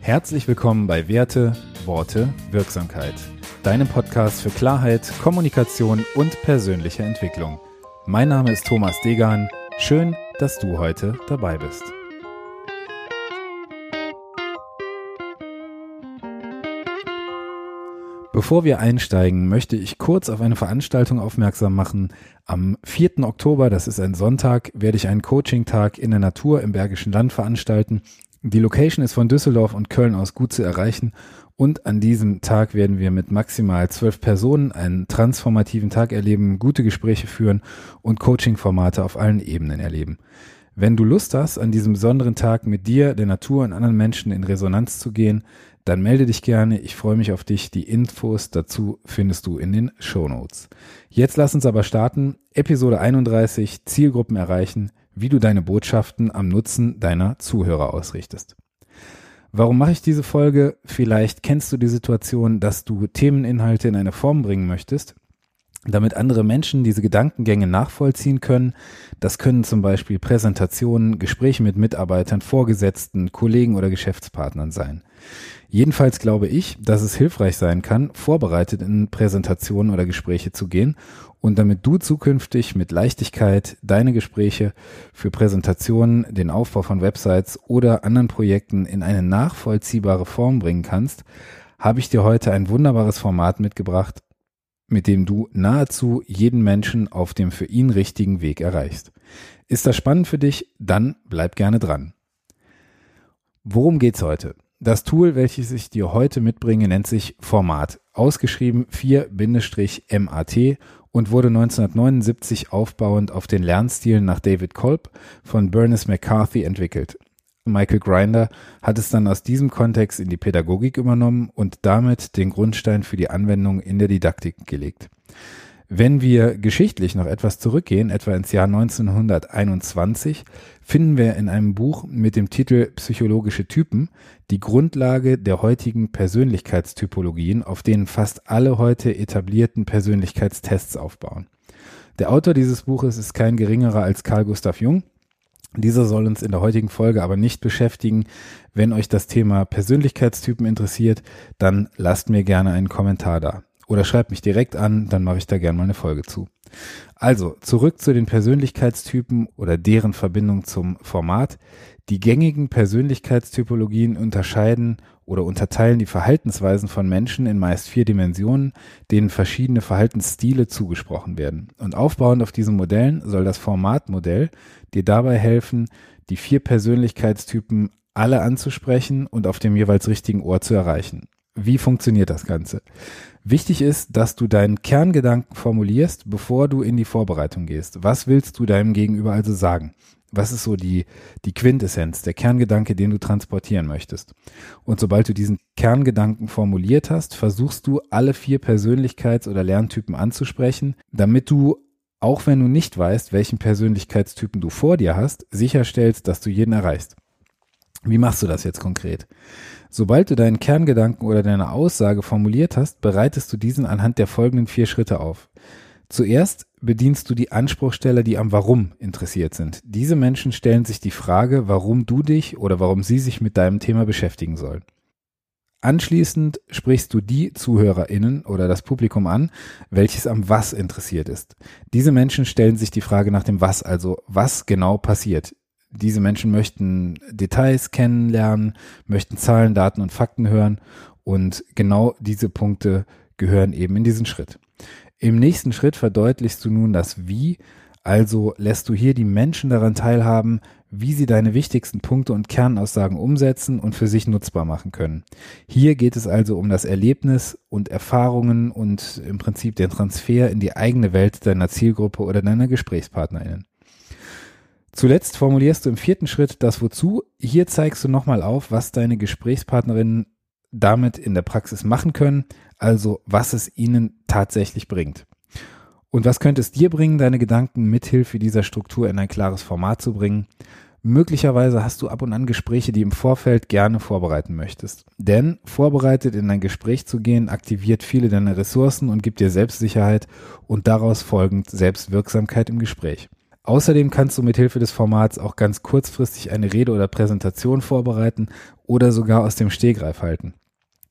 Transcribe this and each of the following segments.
Herzlich willkommen bei Werte, Worte, Wirksamkeit. Deinem Podcast für Klarheit, Kommunikation und persönliche Entwicklung. Mein Name ist Thomas Degan. Schön, dass du heute dabei bist. Bevor wir einsteigen, möchte ich kurz auf eine Veranstaltung aufmerksam machen. Am 4. Oktober, das ist ein Sonntag, werde ich einen Coaching-Tag in der Natur im Bergischen Land veranstalten. Die Location ist von Düsseldorf und Köln aus gut zu erreichen und an diesem Tag werden wir mit maximal zwölf Personen einen transformativen Tag erleben, gute Gespräche führen und Coaching-Formate auf allen Ebenen erleben. Wenn du Lust hast, an diesem besonderen Tag mit dir, der Natur und anderen Menschen in Resonanz zu gehen, dann melde dich gerne. Ich freue mich auf dich. Die Infos dazu findest du in den Show Notes. Jetzt lass uns aber starten. Episode 31 Zielgruppen erreichen, wie du deine Botschaften am Nutzen deiner Zuhörer ausrichtest. Warum mache ich diese Folge? Vielleicht kennst du die Situation, dass du Themeninhalte in eine Form bringen möchtest, damit andere Menschen diese Gedankengänge nachvollziehen können. Das können zum Beispiel Präsentationen, Gespräche mit Mitarbeitern, Vorgesetzten, Kollegen oder Geschäftspartnern sein. Jedenfalls glaube ich, dass es hilfreich sein kann, vorbereitet in Präsentationen oder Gespräche zu gehen und damit du zukünftig mit Leichtigkeit deine Gespräche für Präsentationen, den Aufbau von Websites oder anderen Projekten in eine nachvollziehbare Form bringen kannst, habe ich dir heute ein wunderbares Format mitgebracht, mit dem du nahezu jeden Menschen auf dem für ihn richtigen Weg erreichst. Ist das spannend für dich? Dann bleib gerne dran. Worum geht's heute? Das Tool, welches ich dir heute mitbringe, nennt sich Format, ausgeschrieben 4-MAT und wurde 1979 aufbauend auf den Lernstilen nach David Kolb von Bernice McCarthy entwickelt. Michael Grinder hat es dann aus diesem Kontext in die Pädagogik übernommen und damit den Grundstein für die Anwendung in der Didaktik gelegt. Wenn wir geschichtlich noch etwas zurückgehen, etwa ins Jahr 1921, finden wir in einem Buch mit dem Titel Psychologische Typen die Grundlage der heutigen Persönlichkeitstypologien, auf denen fast alle heute etablierten Persönlichkeitstests aufbauen. Der Autor dieses Buches ist kein geringerer als Carl Gustav Jung. Dieser soll uns in der heutigen Folge aber nicht beschäftigen. Wenn euch das Thema Persönlichkeitstypen interessiert, dann lasst mir gerne einen Kommentar da oder schreibt mich direkt an, dann mache ich da gerne mal eine Folge zu. Also, zurück zu den Persönlichkeitstypen oder deren Verbindung zum Format. Die gängigen Persönlichkeitstypologien unterscheiden oder unterteilen die Verhaltensweisen von Menschen in meist vier Dimensionen, denen verschiedene Verhaltensstile zugesprochen werden. Und aufbauend auf diesen Modellen soll das Formatmodell dir dabei helfen, die vier Persönlichkeitstypen alle anzusprechen und auf dem jeweils richtigen Ohr zu erreichen. Wie funktioniert das Ganze? Wichtig ist, dass du deinen Kerngedanken formulierst, bevor du in die Vorbereitung gehst. Was willst du deinem Gegenüber also sagen? Was ist so die, die Quintessenz, der Kerngedanke, den du transportieren möchtest? Und sobald du diesen Kerngedanken formuliert hast, versuchst du alle vier Persönlichkeits- oder Lerntypen anzusprechen, damit du, auch wenn du nicht weißt, welchen Persönlichkeitstypen du vor dir hast, sicherstellst, dass du jeden erreichst. Wie machst du das jetzt konkret? Sobald du deinen Kerngedanken oder deine Aussage formuliert hast, bereitest du diesen anhand der folgenden vier Schritte auf. Zuerst bedienst du die Anspruchsteller, die am Warum interessiert sind. Diese Menschen stellen sich die Frage, warum du dich oder warum sie sich mit deinem Thema beschäftigen sollen. Anschließend sprichst du die ZuhörerInnen oder das Publikum an, welches am Was interessiert ist. Diese Menschen stellen sich die Frage nach dem Was, also was genau passiert. Diese Menschen möchten Details kennenlernen, möchten Zahlen, Daten und Fakten hören und genau diese Punkte gehören eben in diesen Schritt. Im nächsten Schritt verdeutlichst du nun das Wie, also lässt du hier die Menschen daran teilhaben, wie sie deine wichtigsten Punkte und Kernaussagen umsetzen und für sich nutzbar machen können. Hier geht es also um das Erlebnis und Erfahrungen und im Prinzip den Transfer in die eigene Welt deiner Zielgruppe oder deiner Gesprächspartnerinnen. Zuletzt formulierst du im vierten Schritt das Wozu. Hier zeigst du nochmal auf, was deine Gesprächspartnerinnen damit in der Praxis machen können, also was es ihnen tatsächlich bringt. Und was könnte es dir bringen, deine Gedanken mithilfe dieser Struktur in ein klares Format zu bringen? Möglicherweise hast du ab und an Gespräche, die im Vorfeld gerne vorbereiten möchtest. Denn vorbereitet in ein Gespräch zu gehen, aktiviert viele deiner Ressourcen und gibt dir Selbstsicherheit und daraus folgend Selbstwirksamkeit im Gespräch. Außerdem kannst du mit Hilfe des Formats auch ganz kurzfristig eine Rede oder Präsentation vorbereiten oder sogar aus dem Stehgreif halten.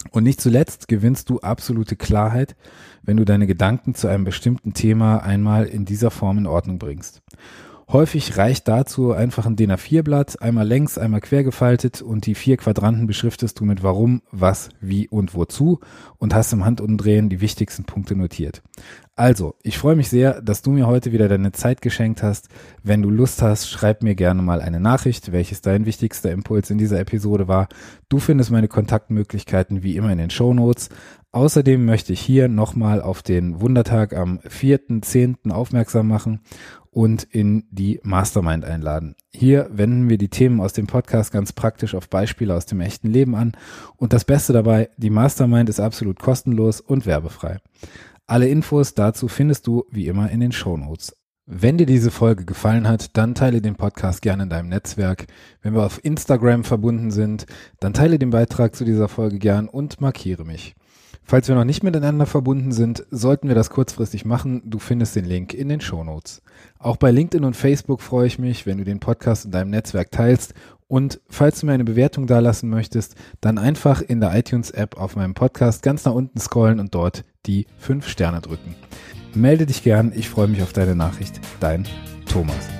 Und nicht zuletzt gewinnst du absolute Klarheit, wenn du deine Gedanken zu einem bestimmten Thema einmal in dieser Form in Ordnung bringst. Häufig reicht dazu einfach ein DIN A4-Blatt, einmal längs, einmal quer gefaltet und die vier Quadranten beschriftest du mit warum, was, wie und wozu und hast im Handumdrehen die wichtigsten Punkte notiert. Also, ich freue mich sehr, dass du mir heute wieder deine Zeit geschenkt hast. Wenn du Lust hast, schreib mir gerne mal eine Nachricht, welches dein wichtigster Impuls in dieser Episode war. Du findest meine Kontaktmöglichkeiten wie immer in den Show Notes. Außerdem möchte ich hier nochmal auf den Wundertag am 4.10. aufmerksam machen und in die Mastermind einladen. Hier wenden wir die Themen aus dem Podcast ganz praktisch auf Beispiele aus dem echten Leben an. Und das Beste dabei, die Mastermind ist absolut kostenlos und werbefrei. Alle Infos dazu findest du wie immer in den Show Notes. Wenn dir diese Folge gefallen hat, dann teile den Podcast gerne in deinem Netzwerk. Wenn wir auf Instagram verbunden sind, dann teile den Beitrag zu dieser Folge gern und markiere mich. Falls wir noch nicht miteinander verbunden sind, sollten wir das kurzfristig machen. Du findest den Link in den Show Notes. Auch bei LinkedIn und Facebook freue ich mich, wenn du den Podcast in deinem Netzwerk teilst. Und falls du mir eine Bewertung dalassen möchtest, dann einfach in der iTunes-App auf meinem Podcast ganz nach unten scrollen und dort die 5 Sterne drücken. Melde dich gern, ich freue mich auf deine Nachricht. Dein Thomas.